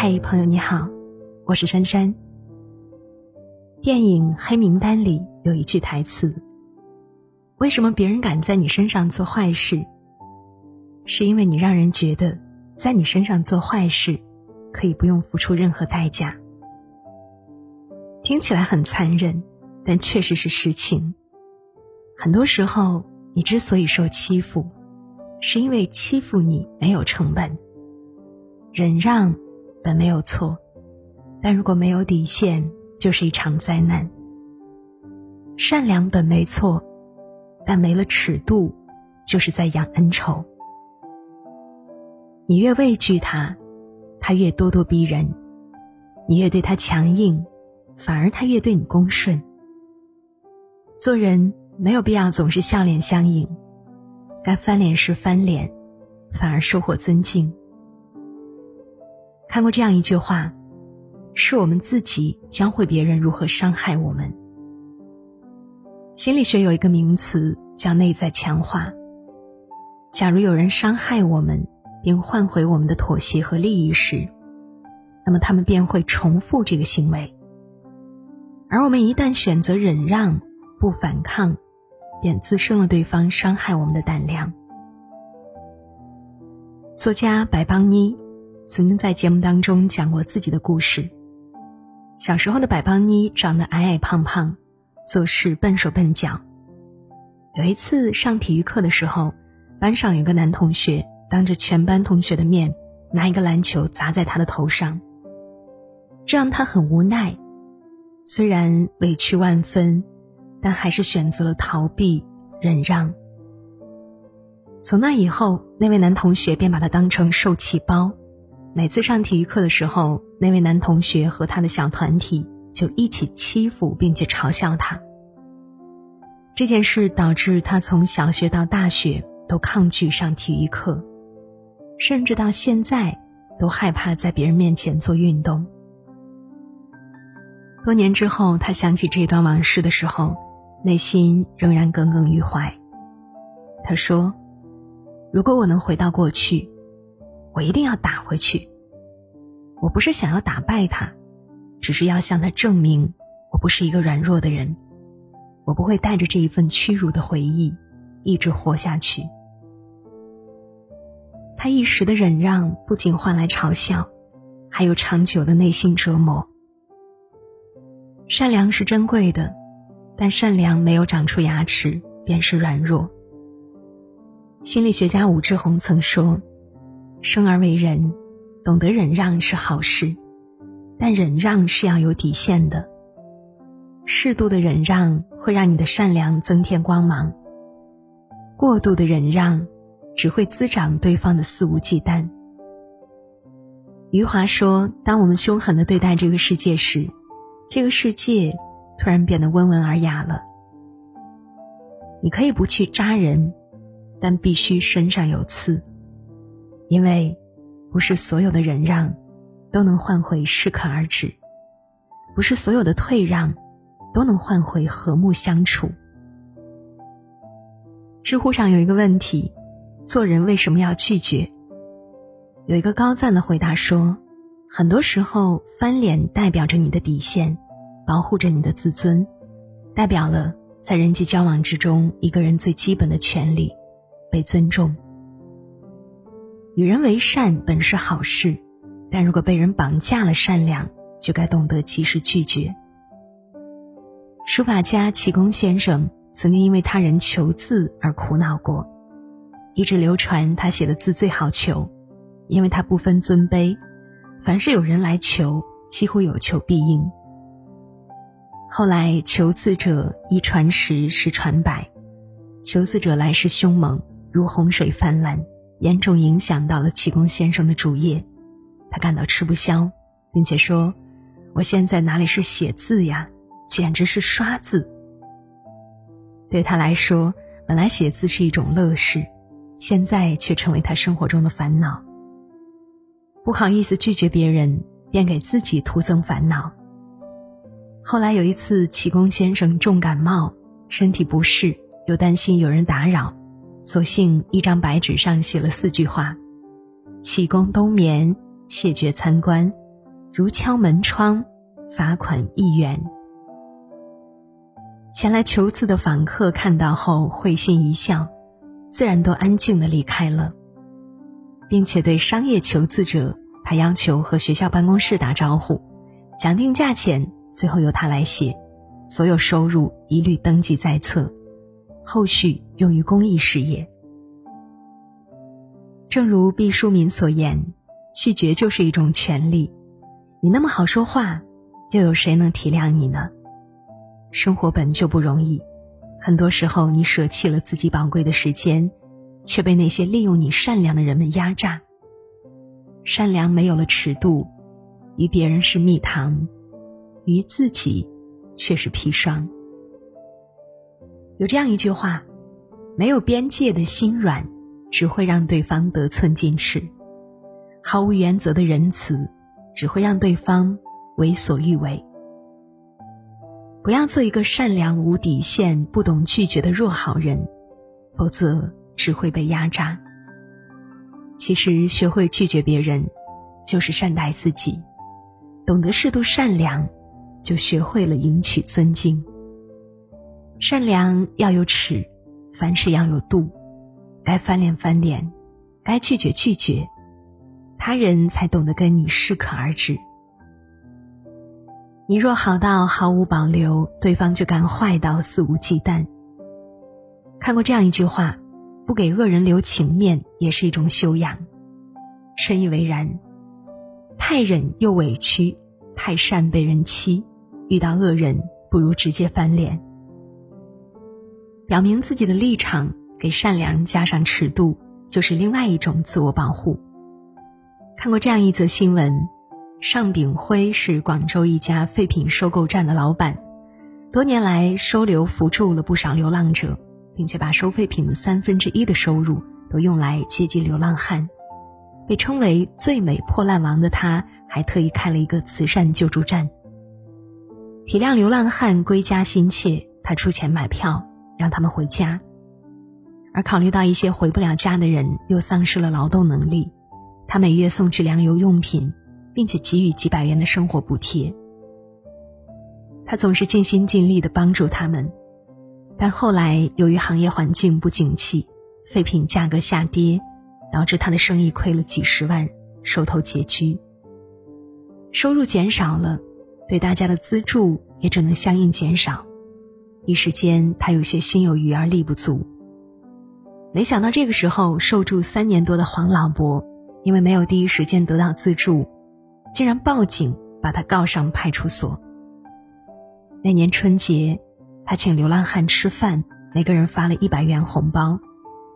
嗨，朋友你好，我是珊珊。电影《黑名单》里有一句台词：“为什么别人敢在你身上做坏事？是因为你让人觉得在你身上做坏事可以不用付出任何代价。”听起来很残忍，但确实是实情。很多时候，你之所以受欺负，是因为欺负你没有成本。忍让本没有错，但如果没有底线，就是一场灾难。善良本没错，但没了尺度，就是在养恩仇。你越畏惧他，他越咄咄逼人；你越对他强硬，反而他越对你恭顺。做人。没有必要总是笑脸相迎，该翻脸时翻脸，反而收获尊敬。看过这样一句话：“是我们自己教会别人如何伤害我们。”心理学有一个名词叫内在强化。假如有人伤害我们，并换回我们的妥协和利益时，那么他们便会重复这个行为。而我们一旦选择忍让，不反抗。便滋生了对方伤害我们的胆量。作家白邦妮曾经在节目当中讲过自己的故事。小时候的白邦妮长得矮矮胖胖，做事笨手笨脚。有一次上体育课的时候，班上有个男同学当着全班同学的面拿一个篮球砸在他的头上，这让他很无奈，虽然委屈万分。但还是选择了逃避、忍让。从那以后，那位男同学便把他当成受气包。每次上体育课的时候，那位男同学和他的小团体就一起欺负并且嘲笑他。这件事导致他从小学到大学都抗拒上体育课，甚至到现在都害怕在别人面前做运动。多年之后，他想起这段往事的时候。内心仍然耿耿于怀。他说：“如果我能回到过去，我一定要打回去。我不是想要打败他，只是要向他证明我不是一个软弱的人。我不会带着这一份屈辱的回忆一直活下去。”他一时的忍让，不仅换来嘲笑，还有长久的内心折磨。善良是珍贵的。但善良没有长出牙齿，便是软弱。心理学家武志红曾说：“生而为人，懂得忍让是好事，但忍让是要有底线的。适度的忍让会让你的善良增添光芒，过度的忍让只会滋长对方的肆无忌惮。”余华说：“当我们凶狠的对待这个世界时，这个世界。”突然变得温文尔雅了。你可以不去扎人，但必须身上有刺，因为不是所有的忍让都能换回适可而止，不是所有的退让都能换回和睦相处。知乎上有一个问题：做人为什么要拒绝？有一个高赞的回答说：很多时候翻脸代表着你的底线。保护着你的自尊，代表了在人际交往之中一个人最基本的权利——被尊重。与人为善本是好事，但如果被人绑架了善良，就该懂得及时拒绝。书法家启功先生曾经因为他人求字而苦恼过，一直流传他写的字最好求，因为他不分尊卑，凡是有人来求，几乎有求必应。后来，求字者一传十，十传百，求字者来势凶猛，如洪水泛滥，严重影响到了启功先生的主业，他感到吃不消，并且说：“我现在哪里是写字呀，简直是刷字。”对他来说，本来写字是一种乐事，现在却成为他生活中的烦恼。不好意思拒绝别人，便给自己徒增烦恼。后来有一次，启功先生重感冒，身体不适，又担心有人打扰，索性一张白纸上写了四句话：“启功冬眠，谢绝参观，如敲门窗，罚款一元。前来求字的访客看到后会心一笑，自然都安静的离开了，并且对商业求字者，他要求和学校办公室打招呼，讲定价钱，最后由他来写，所有收入一律登记在册，后续用于公益事业。正如毕淑敏所言，拒绝就是一种权利。你那么好说话，又有谁能体谅你呢？生活本就不容易，很多时候你舍弃了自己宝贵的时间，却被那些利用你善良的人们压榨。善良没有了尺度，于别人是蜜糖，于自己却是砒霜。有这样一句话：没有边界的心软，只会让对方得寸进尺；毫无原则的仁慈，只会让对方为所欲为。不要做一个善良无底线、不懂拒绝的弱好人，否则只会被压榨。其实，学会拒绝别人，就是善待自己；懂得适度善良，就学会了赢取尊敬。善良要有尺，凡事要有度，该翻脸翻脸，该拒绝拒绝，他人才懂得跟你适可而止。你若好到毫无保留，对方就敢坏到肆无忌惮。看过这样一句话：不给恶人留情面，也是一种修养。深以为然。太忍又委屈，太善被人欺，遇到恶人不如直接翻脸。表明自己的立场，给善良加上尺度，就是另外一种自我保护。看过这样一则新闻。尚炳辉是广州一家废品收购站的老板，多年来收留扶助了不少流浪者，并且把收废品的三分之一的收入都用来接济流浪汉。被称为“最美破烂王”的他，还特意开了一个慈善救助站。体谅流浪汉归家心切，他出钱买票让他们回家。而考虑到一些回不了家的人又丧失了劳动能力，他每月送去粮油用品。并且给予几百元的生活补贴，他总是尽心尽力的帮助他们，但后来由于行业环境不景气，废品价格下跌，导致他的生意亏了几十万，收头拮据。收入减少了，对大家的资助也只能相应减少，一时间他有些心有余而力不足。没想到这个时候，受助三年多的黄老伯，因为没有第一时间得到资助。竟然报警，把他告上派出所。那年春节，他请流浪汉吃饭，每个人发了一百元红包，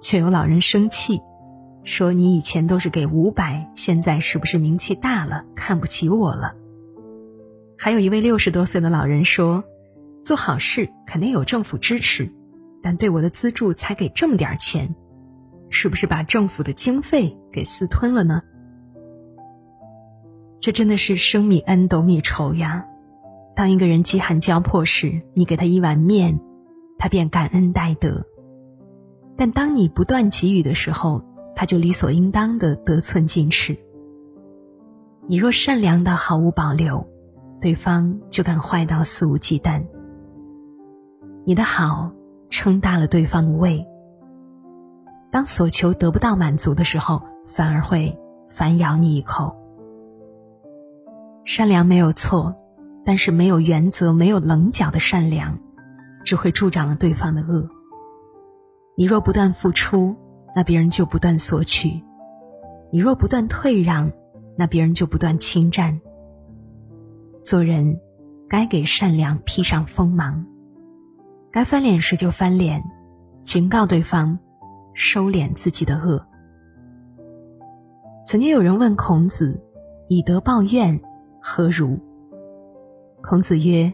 却有老人生气，说：“你以前都是给五百，现在是不是名气大了，看不起我了？”还有一位六十多岁的老人说：“做好事肯定有政府支持，但对我的资助才给这么点钱，是不是把政府的经费给私吞了呢？”这真的是生米恩，斗米仇呀！当一个人饥寒交迫时，你给他一碗面，他便感恩戴德；但当你不断给予的时候，他就理所应当的得寸进尺。你若善良到毫无保留，对方就敢坏到肆无忌惮。你的好撑大了对方的胃，当所求得不到满足的时候，反而会反咬你一口。善良没有错，但是没有原则、没有棱角的善良，只会助长了对方的恶。你若不断付出，那别人就不断索取；你若不断退让，那别人就不断侵占。做人，该给善良披上锋芒，该翻脸时就翻脸，警告对方，收敛自己的恶。曾经有人问孔子：“以德报怨。”何如？孔子曰：“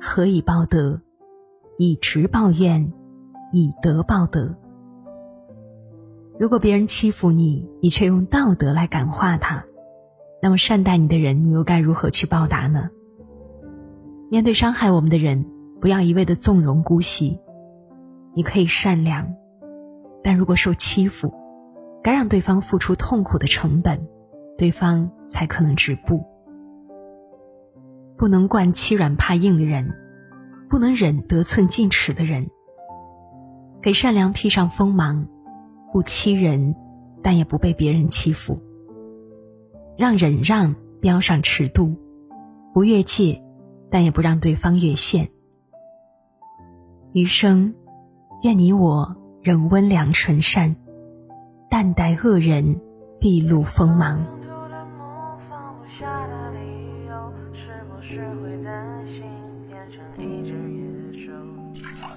何以报德？以直报怨，以德报德。”如果别人欺负你，你却用道德来感化他，那么善待你的人，你又该如何去报答呢？面对伤害我们的人，不要一味的纵容姑息。你可以善良，但如果受欺负，该让对方付出痛苦的成本，对方才可能止步。不能惯欺软怕硬的人，不能忍得寸进尺的人。给善良披上锋芒，不欺人，但也不被别人欺负。让忍让标上尺度，不越界，但也不让对方越线。余生，愿你我仍温良纯善，淡待恶人，毕露锋芒。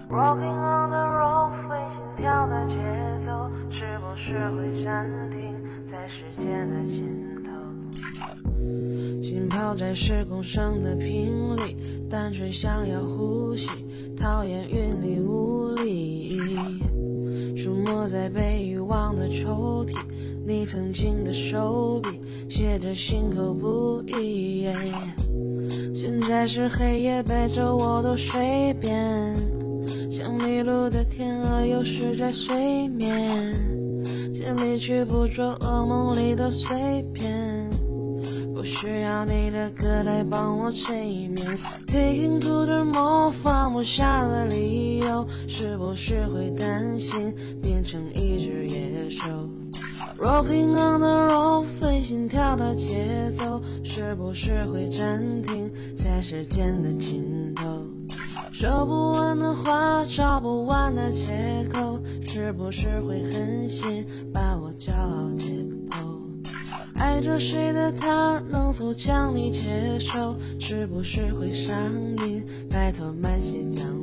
Rocking on the road，会心跳的节奏，是不是会暂停在时间的尽头？心跑在时空上的频率，单纯想要呼吸，讨厌云里雾里。出没在被遗忘的抽屉，你曾经的手笔，写着心口不一。现在是黑夜，白昼我都随便。像迷路的天鹅，有时在睡眠，尽力去捕捉噩梦里的碎片。不需要你的歌来帮我催眠，听哭的梦放不下的理由，是不是会担心变成一只野兽？Rocking on the road，飞心跳的节奏，是不是会暂停在时间的尽头？说不完的话，找不完的借口，是不是会狠心把我骄傲解剖？爱着谁的他，能否将你接受？是不是会上瘾，拜托慢些讲。